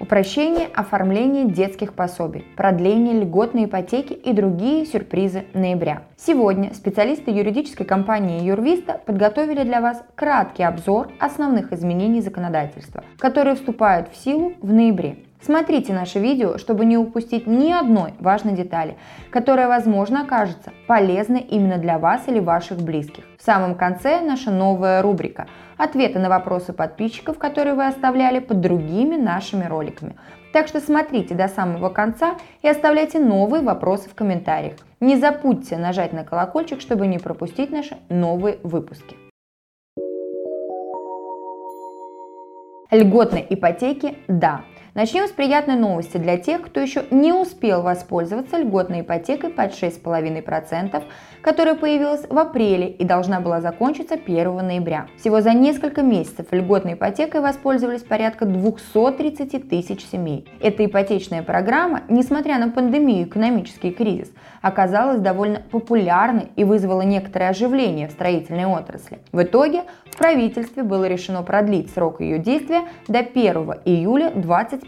Упрощение оформления детских пособий, продление льготной ипотеки и другие сюрпризы ноября. Сегодня специалисты юридической компании Юрвиста подготовили для вас краткий обзор основных изменений законодательства, которые вступают в силу в ноябре. Смотрите наше видео, чтобы не упустить ни одной важной детали, которая, возможно, окажется полезной именно для вас или ваших близких. В самом конце наша новая рубрика «Ответы на вопросы подписчиков, которые вы оставляли под другими нашими роликами». Так что смотрите до самого конца и оставляйте новые вопросы в комментариях. Не забудьте нажать на колокольчик, чтобы не пропустить наши новые выпуски. Льготной ипотеки – да. Начнем с приятной новости для тех, кто еще не успел воспользоваться льготной ипотекой под 6,5%, которая появилась в апреле и должна была закончиться 1 ноября. Всего за несколько месяцев льготной ипотекой воспользовались порядка 230 тысяч семей. Эта ипотечная программа, несмотря на пандемию и экономический кризис, оказалась довольно популярной и вызвала некоторое оживление в строительной отрасли. В итоге в правительстве было решено продлить срок ее действия до 1 июля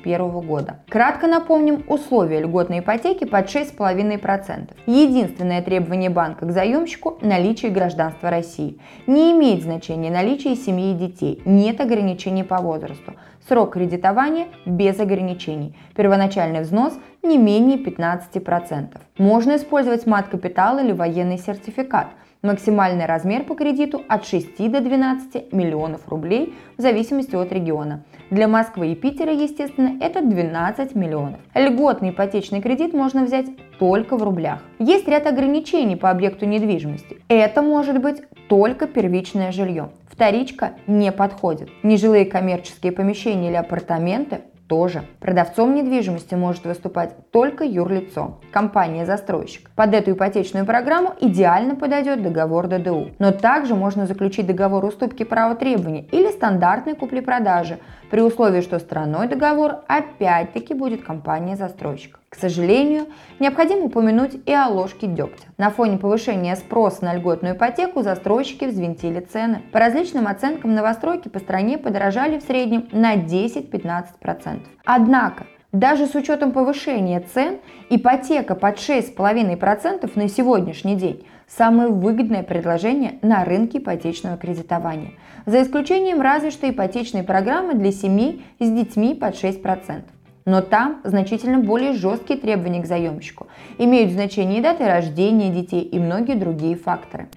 2021 года. Кратко напомним условия льготной ипотеки под 6,5%. Единственное требование банка к заемщику – наличие гражданства России. Не имеет значения наличие семьи и детей, нет ограничений по возрасту. Срок кредитования без ограничений. Первоначальный взнос не менее 15%. Можно использовать мат-капитал или военный сертификат – Максимальный размер по кредиту от 6 до 12 миллионов рублей в зависимости от региона. Для Москвы и Питера, естественно, это 12 миллионов. Льготный ипотечный кредит можно взять только в рублях. Есть ряд ограничений по объекту недвижимости. Это может быть только первичное жилье. Вторичка не подходит. Нежилые коммерческие помещения или апартаменты тоже. Продавцом недвижимости может выступать только юрлицо, компания-застройщик. Под эту ипотечную программу идеально подойдет договор ДДУ. Но также можно заключить договор уступки права требования или стандартной купли-продажи, при условии, что стороной договор опять-таки будет компания-застройщик. К сожалению, необходимо упомянуть и о ложке дегтя. На фоне повышения спроса на льготную ипотеку застройщики взвинтили цены. По различным оценкам новостройки по стране подорожали в среднем на 10-15%. Однако, даже с учетом повышения цен, ипотека под 6,5% на сегодняшний день – самое выгодное предложение на рынке ипотечного кредитования. За исключением разве что ипотечной программы для семей с детьми под 6%. Но там значительно более жесткие требования к заемщику. Имеют значение и даты рождения детей, и многие другие факторы.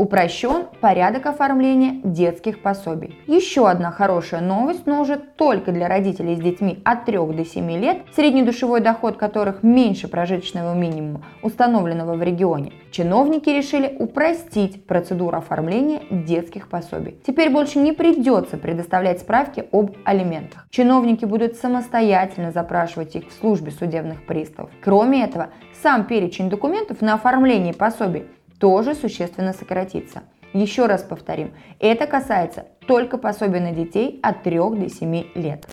Упрощен порядок оформления детских пособий. Еще одна хорошая новость, но уже только для родителей с детьми от 3 до 7 лет, среднедушевой доход которых меньше прожиточного минимума, установленного в регионе. Чиновники решили упростить процедуру оформления детских пособий. Теперь больше не придется предоставлять справки об алиментах. Чиновники будут самостоятельно запрашивать их в службе судебных приставов. Кроме этого, сам перечень документов на оформление пособий тоже существенно сократится. Еще раз повторим, это касается только пособия на детей от 3 до 7 лет.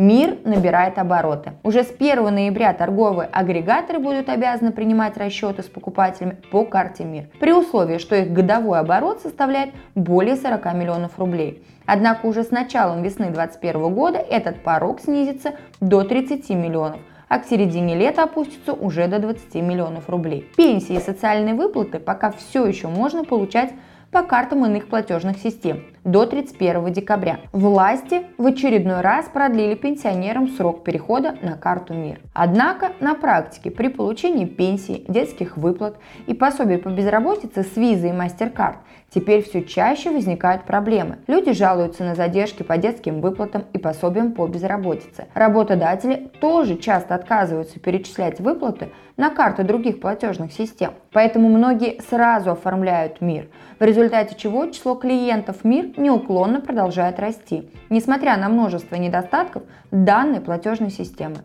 Мир набирает обороты. Уже с 1 ноября торговые агрегаторы будут обязаны принимать расчеты с покупателями по карте Мир, при условии, что их годовой оборот составляет более 40 миллионов рублей. Однако уже с началом весны 2021 года этот порог снизится до 30 миллионов, а к середине лета опустится уже до 20 миллионов рублей. Пенсии и социальные выплаты пока все еще можно получать по картам иных платежных систем до 31 декабря. Власти в очередной раз продлили пенсионерам срок перехода на карту МИР. Однако на практике при получении пенсии, детских выплат и пособий по безработице с визой и MasterCard теперь все чаще возникают проблемы. Люди жалуются на задержки по детским выплатам и пособиям по безработице. Работодатели тоже часто отказываются перечислять выплаты на карты других платежных систем. Поэтому многие сразу оформляют МИР, в результате чего число клиентов МИР неуклонно продолжает расти, несмотря на множество недостатков данной платежной системы.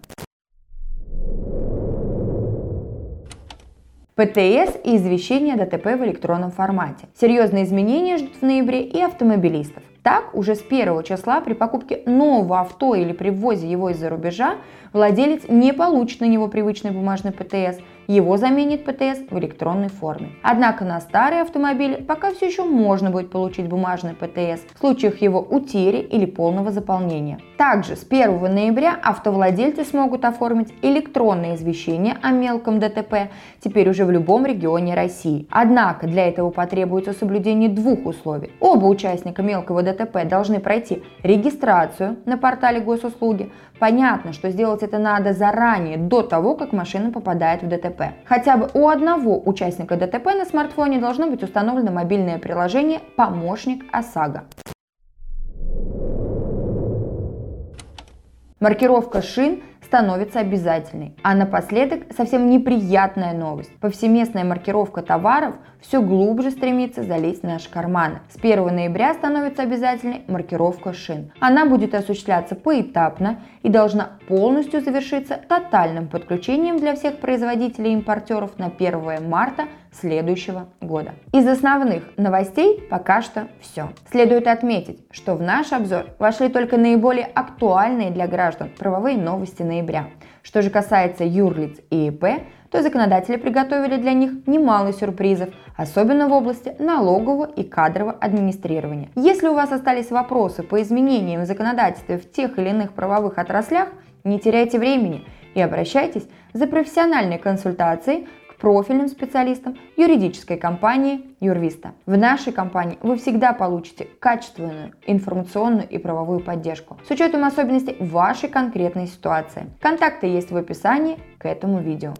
ПТС и извещение ДТП в электронном формате. Серьезные изменения ждут в ноябре и автомобилистов. Так, уже с первого числа при покупке нового авто или при ввозе его из-за рубежа владелец не получит на него привычный бумажный ПТС его заменит ПТС в электронной форме. Однако на старые автомобили пока все еще можно будет получить бумажный ПТС в случаях его утери или полного заполнения. Также с 1 ноября автовладельцы смогут оформить электронное извещение о мелком ДТП теперь уже в любом регионе России. Однако для этого потребуется соблюдение двух условий. Оба участника мелкого ДТП должны пройти регистрацию на портале госуслуги. Понятно, что сделать это надо заранее, до того, как машина попадает в ДТП. Хотя бы у одного участника ДТП на смартфоне должно быть установлено мобильное приложение «Помощник ОСАГО». Маркировка шин становится обязательной. А напоследок совсем неприятная новость. Повсеместная маркировка товаров все глубже стремится залезть в наши карманы. С 1 ноября становится обязательной маркировка шин. Она будет осуществляться поэтапно и должна полностью завершиться тотальным подключением для всех производителей и импортеров на 1 марта следующего года. Из основных новостей пока что все. Следует отметить, что в наш обзор вошли только наиболее актуальные для граждан правовые новости ноября. Что же касается юрлиц и ИП, то законодатели приготовили для них немало сюрпризов, особенно в области налогового и кадрового администрирования. Если у вас остались вопросы по изменениям в законодательстве в тех или иных правовых отраслях, не теряйте времени и обращайтесь за профессиональной консультацией профильным специалистам юридической компании Юрвиста. В нашей компании вы всегда получите качественную информационную и правовую поддержку с учетом особенностей вашей конкретной ситуации. Контакты есть в описании к этому видео.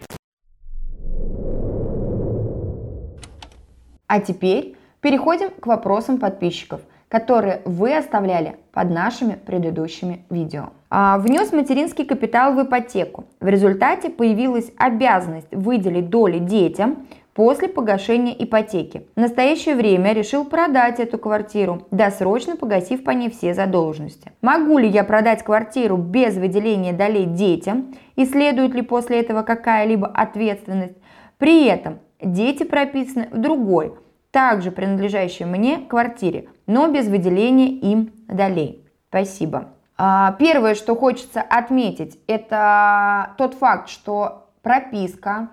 А теперь переходим к вопросам подписчиков – которые вы оставляли под нашими предыдущими видео. А, внес материнский капитал в ипотеку. В результате появилась обязанность выделить доли детям после погашения ипотеки. В настоящее время решил продать эту квартиру, досрочно погасив по ней все задолженности. Могу ли я продать квартиру без выделения долей детям и следует ли после этого какая-либо ответственность? При этом дети прописаны в другой, также принадлежащей мне квартире, но без выделения им долей. Спасибо. А, первое, что хочется отметить, это тот факт, что прописка,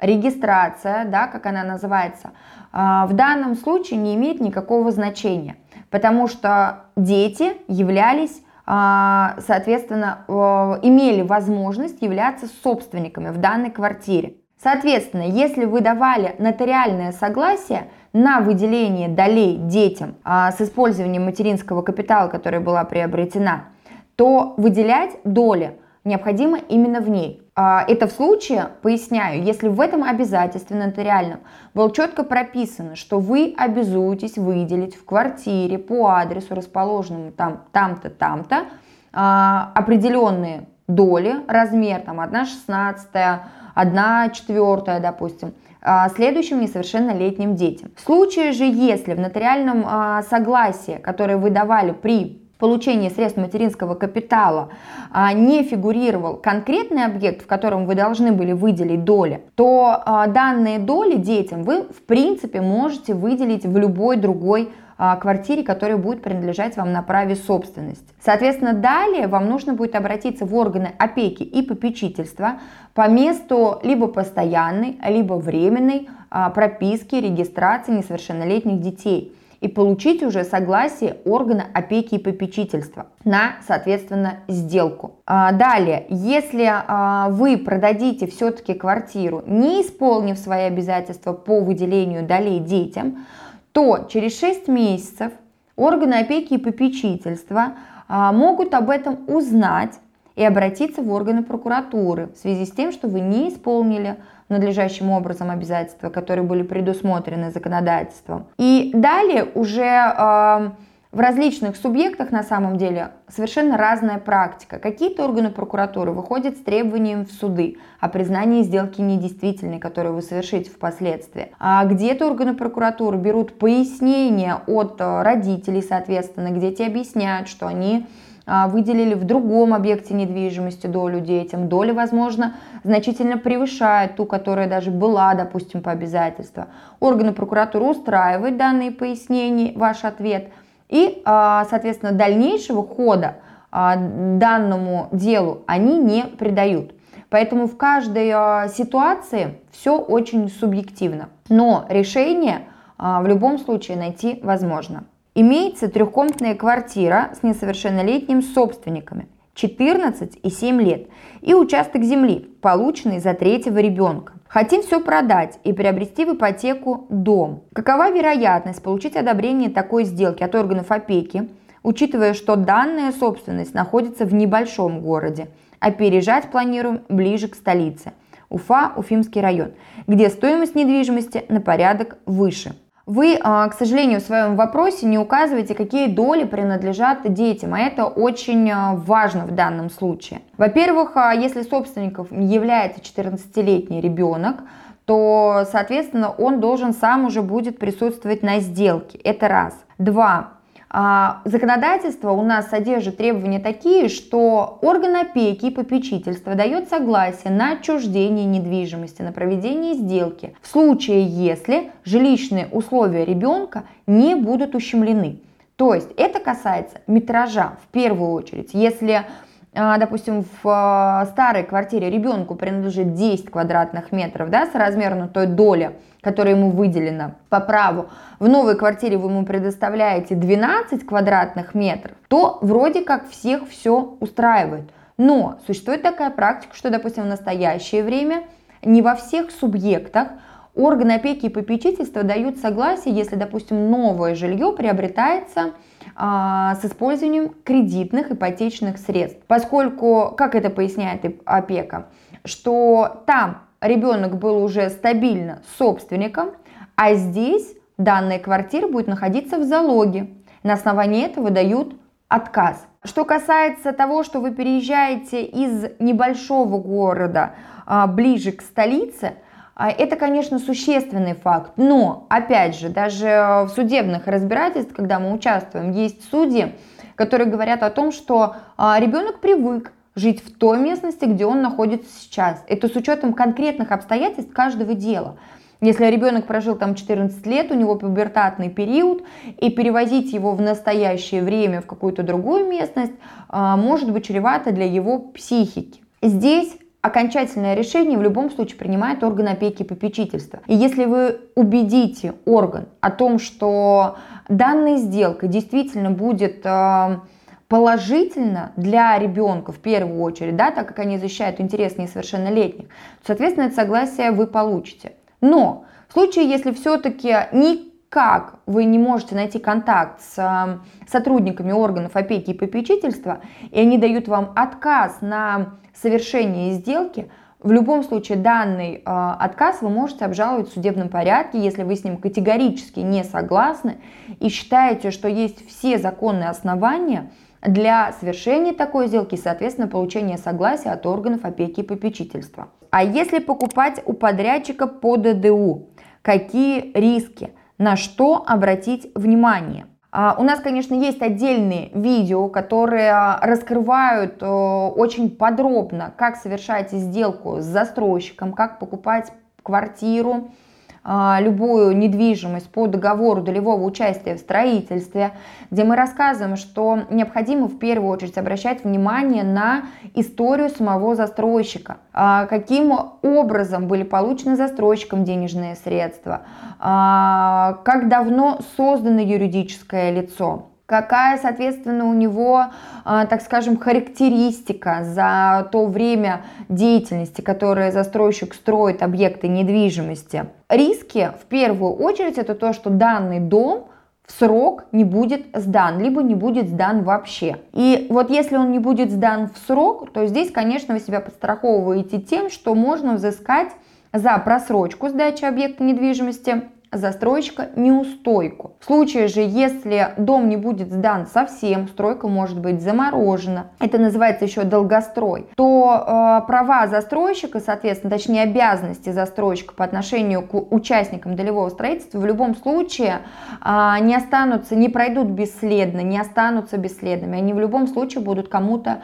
регистрация, да, как она называется, а, в данном случае не имеет никакого значения, потому что дети являлись а, соответственно, имели возможность являться собственниками в данной квартире. Соответственно, если вы давали нотариальное согласие на выделение долей детям а, с использованием материнского капитала, которая была приобретена, то выделять доли необходимо именно в ней. А, это в случае, поясняю, если в этом обязательстве нотариальном было четко прописано, что вы обязуетесь выделить в квартире по адресу, расположенному там, там-то, там-то, а, определенные доли, размер там 1 шестнадцатая, 1 четвертая, допустим, а, следующим несовершеннолетним детям. В случае же, если в нотариальном а, согласии, которое вы давали при получении средств материнского капитала а, не фигурировал конкретный объект, в котором вы должны были выделить доли, то данные доли детям вы в принципе можете выделить в любой другой квартире, которая будет принадлежать вам на праве собственности. Соответственно, далее вам нужно будет обратиться в органы опеки и попечительства по месту либо постоянной, либо временной а, прописки, регистрации несовершеннолетних детей и получить уже согласие органа опеки и попечительства на, соответственно, сделку. А, далее, если вы продадите все-таки квартиру, не исполнив свои обязательства по выделению долей детям, то через 6 месяцев органы опеки и попечительства а, могут об этом узнать и обратиться в органы прокуратуры в связи с тем, что вы не исполнили надлежащим образом обязательства, которые были предусмотрены законодательством. И далее уже э, в различных субъектах на самом деле совершенно разная практика. Какие-то органы прокуратуры выходят с требованием в суды о признании сделки недействительной, которую вы совершите впоследствии. А где-то органы прокуратуры берут пояснения от родителей, соответственно, где те объясняют, что они а, выделили в другом объекте недвижимости долю детям. Доля, возможно, значительно превышает ту, которая даже была, допустим, по обязательству. Органы прокуратуры устраивают данные пояснения, ваш ответ – и, а, соответственно, дальнейшего хода а, данному делу они не придают. Поэтому в каждой а, ситуации все очень субъективно. Но решение в любом случае найти возможно. Имеется трехкомнатная квартира с несовершеннолетними собственниками. 14 и 7 лет, и участок земли, полученный за третьего ребенка. Хотим все продать и приобрести в ипотеку дом. Какова вероятность получить одобрение такой сделки от органов опеки, учитывая, что данная собственность находится в небольшом городе, а переезжать планируем ближе к столице – Уфа, Уфимский район, где стоимость недвижимости на порядок выше. Вы, а, к сожалению, в своем вопросе не указываете, какие доли принадлежат детям, а это очень а, важно в данном случае. Во-первых, а, если собственником является 14-летний ребенок, то, соответственно, он должен сам уже будет присутствовать на сделке. Это раз. Два. А, законодательство у нас содержит требования такие, что орган опеки и попечительства дает согласие на отчуждение недвижимости, на проведение сделки в случае, если жилищные условия ребенка не будут ущемлены. То есть это касается метража в первую очередь. Если допустим, в а, старой квартире ребенку принадлежит 10 квадратных метров, да, с размером той доли, которая ему выделена по праву, в новой квартире вы ему предоставляете 12 квадратных метров, то вроде как всех все устраивает. Но существует такая практика, что, допустим, в настоящее время не во всех субъектах органы опеки и попечительства дают согласие, если, допустим, новое жилье приобретается а, с использованием кредитных ипотечных средств. Поскольку, как это поясняет опека, что там ребенок был уже стабильно собственником, а здесь данная квартира будет находиться в залоге. На основании этого дают отказ. Что касается того, что вы переезжаете из небольшого города а, ближе к столице, а, это, конечно, существенный факт, но, опять же, даже в судебных разбирательствах, когда мы участвуем, есть судьи, которые говорят о том, что а, ребенок привык жить в той местности, где он находится сейчас. Это с учетом конкретных обстоятельств каждого дела. Если ребенок прожил там 14 лет, у него пубертатный период, и перевозить его в настоящее время в какую-то другую местность а, может быть чревато для его психики. Здесь окончательное решение в любом случае принимает орган опеки и попечительства. И если вы убедите орган о том, что данная сделка действительно будет э, положительно для ребенка в первую очередь, да, так как они защищают интересы несовершеннолетних, то, соответственно, это согласие вы получите. Но в случае, если все-таки никак вы не можете найти контакт с э, сотрудниками органов опеки и попечительства, и они дают вам отказ на совершения сделки, в любом случае данный э, отказ вы можете обжаловать в судебном порядке, если вы с ним категорически не согласны и считаете, что есть все законные основания для совершения такой сделки соответственно, получения согласия от органов опеки и попечительства. А если покупать у подрядчика по ДДУ, какие риски, на что обратить внимание? А, у нас, конечно, есть отдельные видео, которые раскрывают э, очень подробно, как совершать сделку с застройщиком, как покупать квартиру, а, любую недвижимость по договору долевого участия в строительстве, где мы рассказываем, что необходимо в первую очередь обращать внимание на историю самого застройщика, а, каким образом были получены застройщиком денежные средства, а, как давно создано юридическое лицо какая, соответственно, у него, а, так скажем, характеристика за то время деятельности, которое застройщик строит объекты недвижимости. Риски, в первую очередь, это то, что данный дом в срок не будет сдан, либо не будет сдан вообще. И вот если он не будет сдан в срок, то здесь, конечно, вы себя подстраховываете тем, что можно взыскать за просрочку сдачи объекта недвижимости застройщика неустойку. В случае же, если дом не будет сдан совсем, стройка может быть заморожена, это называется еще долгострой, то э, права застройщика, соответственно, точнее обязанности застройщика по отношению к участникам долевого строительства в любом случае э, не останутся, не пройдут бесследно, не останутся бесследными. Они в любом случае будут кому-то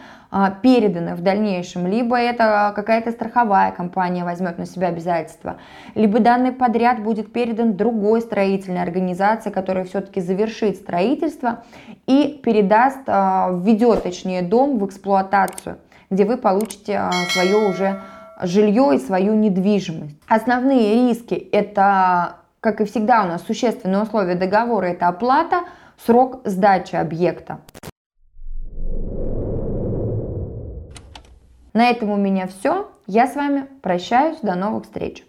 переданы в дальнейшем, либо это какая-то страховая компания возьмет на себя обязательства, либо данный подряд будет передан другой строительной организации, которая все-таки завершит строительство и передаст, а, введет точнее дом в эксплуатацию, где вы получите а, свое уже жилье и свою недвижимость. Основные риски – это, как и всегда у нас, существенные условия договора – это оплата, срок сдачи объекта. На этом у меня все. Я с вами прощаюсь. До новых встреч.